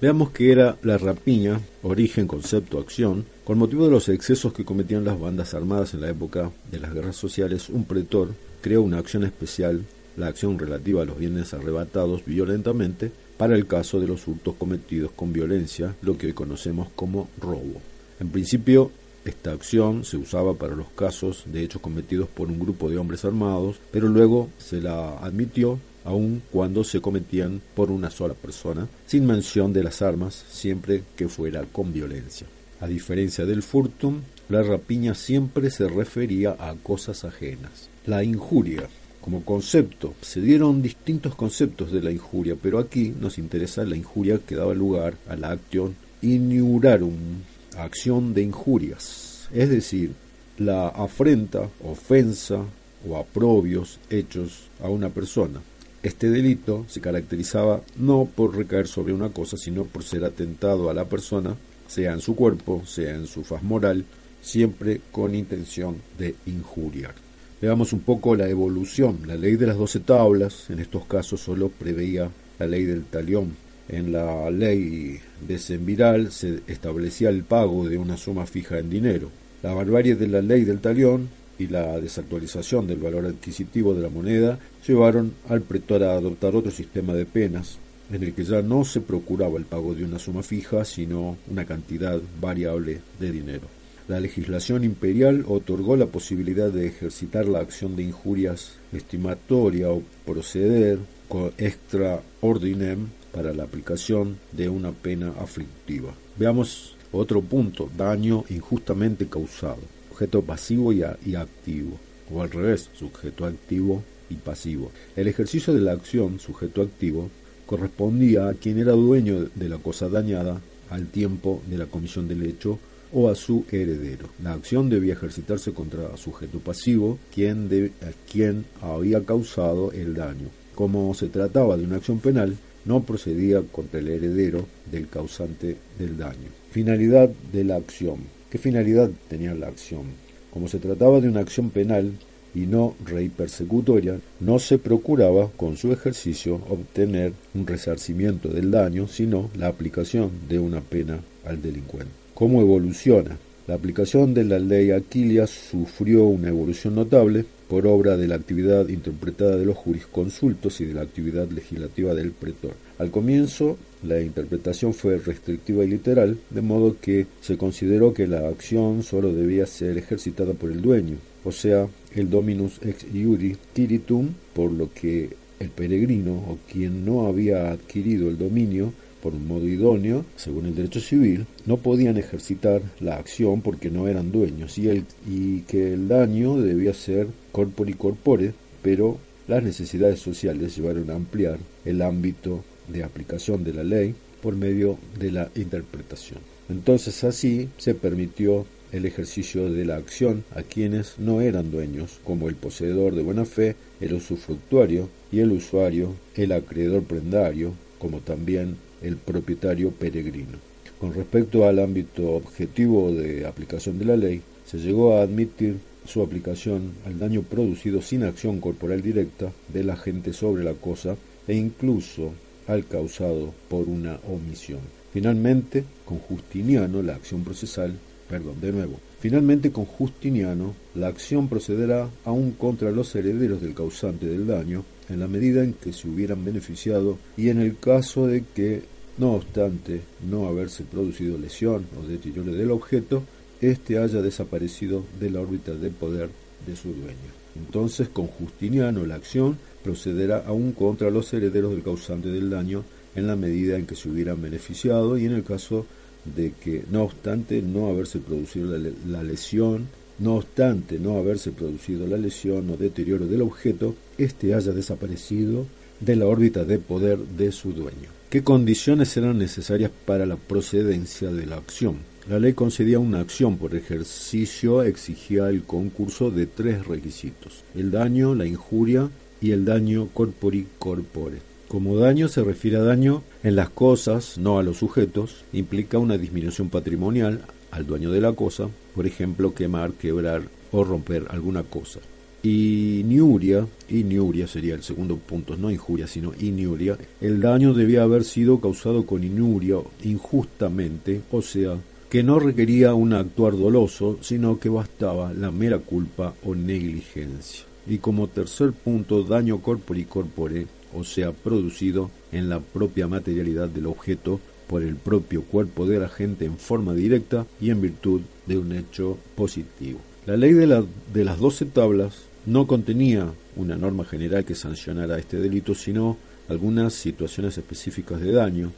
Veamos qué era la rapiña, origen, concepto, acción. Con motivo de los excesos que cometían las bandas armadas en la época de las guerras sociales, un pretor creó una acción especial, la acción relativa a los bienes arrebatados violentamente, para el caso de los hurtos cometidos con violencia, lo que hoy conocemos como robo. En principio, esta acción se usaba para los casos de hechos cometidos por un grupo de hombres armados, pero luego se la admitió aun cuando se cometían por una sola persona, sin mención de las armas, siempre que fuera con violencia. A diferencia del furtum, la rapiña siempre se refería a cosas ajenas. La injuria, como concepto, se dieron distintos conceptos de la injuria, pero aquí nos interesa la injuria que daba lugar a la acción iniurarum, acción de injurias, es decir, la afrenta, ofensa o aprobios hechos a una persona. Este delito se caracterizaba no por recaer sobre una cosa, sino por ser atentado a la persona, sea en su cuerpo, sea en su faz moral, siempre con intención de injuriar. Veamos un poco la evolución. La ley de las doce tablas, en estos casos solo preveía la ley del talión. En la ley de Sembiral se establecía el pago de una suma fija en dinero. La barbarie de la ley del talión y la desactualización del valor adquisitivo de la moneda llevaron al pretor a adoptar otro sistema de penas, en el que ya no se procuraba el pago de una suma fija, sino una cantidad variable de dinero. La legislación imperial otorgó la posibilidad de ejercitar la acción de injurias estimatoria o proceder con extra ordinem para la aplicación de una pena aflictiva. Veamos otro punto, daño injustamente causado sujeto pasivo y, activo, o al revés, sujeto activo y pasivo. El ejercicio de la acción sujeto activo correspondía a quien era dueño de la cosa dañada al tiempo de la comisión del hecho o a su heredero. La acción debía ejercitarse contra sujeto pasivo, quien, quien había causado el daño. Como se trataba de una acción penal, no procedía contra el heredero del causante del daño. Finalidad de la acción. ¿Qué finalidad tenía la acción? Como se trataba de una acción penal y no rey persecutoria, no se procuraba con su ejercicio obtener un resarcimiento del daño, sino la aplicación de una pena al delincuente. ¿Cómo evoluciona? La aplicación de la ley Aquilia sufrió una evolución notable por obra de la actividad interpretada de los jurisconsultos y de la actividad legislativa del pretor. Al comienzo, la interpretación fue restrictiva y literal, de modo que se consideró que la acción sólo debía ser ejercitada por el dueño, o sea, el dominus ex iuri tiritum, por lo que el peregrino o quien no había adquirido el dominio por un modo idóneo, según el derecho civil, no podían ejercitar la acción porque no eran dueños y, el, y que el daño debía ser corpore corpore, pero las necesidades sociales llevaron a ampliar el ámbito de aplicación de la ley por medio de la interpretación. Entonces así se permitió el ejercicio de la acción a quienes no eran dueños, como el poseedor de buena fe, el usufructuario y el usuario, el acreedor prendario, como también el propietario peregrino. Con respecto al ámbito objetivo de aplicación de la ley, se llegó a admitir su aplicación al daño producido sin acción corporal directa de la gente sobre la cosa e incluso al causado por una omisión. Finalmente, con Justiniano la acción procesal, perdón, de nuevo, finalmente con Justiniano la acción procederá aún contra los herederos del causante del daño en la medida en que se hubieran beneficiado y en el caso de que, no obstante no haberse producido lesión o deterioro del objeto, éste haya desaparecido de la órbita de poder de su dueño. Entonces, con Justiniano la acción procederá aún contra los herederos del causante del daño en la medida en que se hubieran beneficiado y en el caso de que, no obstante no haberse producido la, lesión, no obstante no haberse producido la lesión o deterioro del objeto, éste haya desaparecido de la órbita de poder de su dueño. ¿Qué condiciones eran necesarias para la procedencia de la acción? La ley concedía una acción por ejercicio, exigía el concurso de tres requisitos, el daño, la injuria y el daño corpori corpore. Como daño se refiere a daño en las cosas, no a los sujetos, implica una disminución patrimonial al dueño de la cosa, por ejemplo, quemar, quebrar o romper alguna cosa. Iniuria, iniuria sería el segundo punto, no injuria, sino iniuria. El daño debía haber sido causado con inuria injustamente, o sea, que no requería un actuar doloso, sino que bastaba la mera culpa o negligencia. Y como tercer punto, daño corpore corpore, o sea, producido en la propia materialidad del objeto por el propio cuerpo de la gente en forma directa y en virtud de un hecho positivo. La ley de, de las doce tablas no contenía una norma general que sancionara este delito, sino algunas situaciones específicas de daño,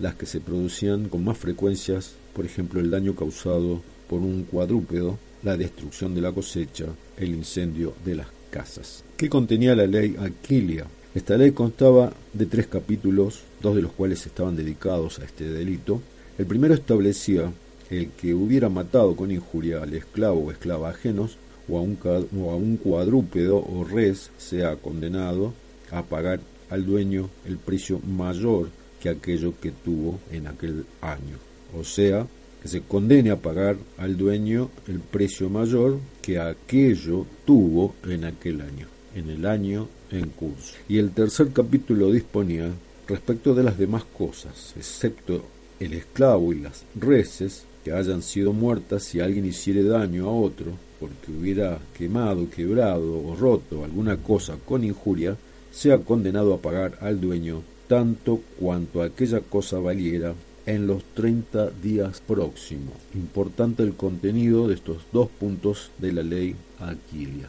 las que se producían con más frecuencias, por ejemplo el daño causado por un cuadrúpedo, la destrucción de la cosecha, el incendio de las casas. ¿Qué contenía la ley Aquilia? Esta ley constaba de tres capítulos, dos de los cuales estaban dedicados a este delito. El primero establecía el que hubiera matado con injuria al esclavo o esclava ajenos o a, un, o a un cuadrúpedo o res sea condenado a pagar al dueño el precio mayor que aquello que tuvo en aquel año. O sea, que se condene a pagar al dueño el precio mayor que aquello tuvo en aquel año, en el año en curso. Y el tercer capítulo disponía respecto de las demás cosas, excepto el esclavo y las reses, que hayan sido muertas si alguien hiciere daño a otro, porque hubiera quemado, quebrado o roto alguna cosa con injuria, sea condenado a pagar al dueño tanto cuanto aquella cosa valiera en los 30 días próximos. Importante el contenido de estos dos puntos de la ley Aquilia.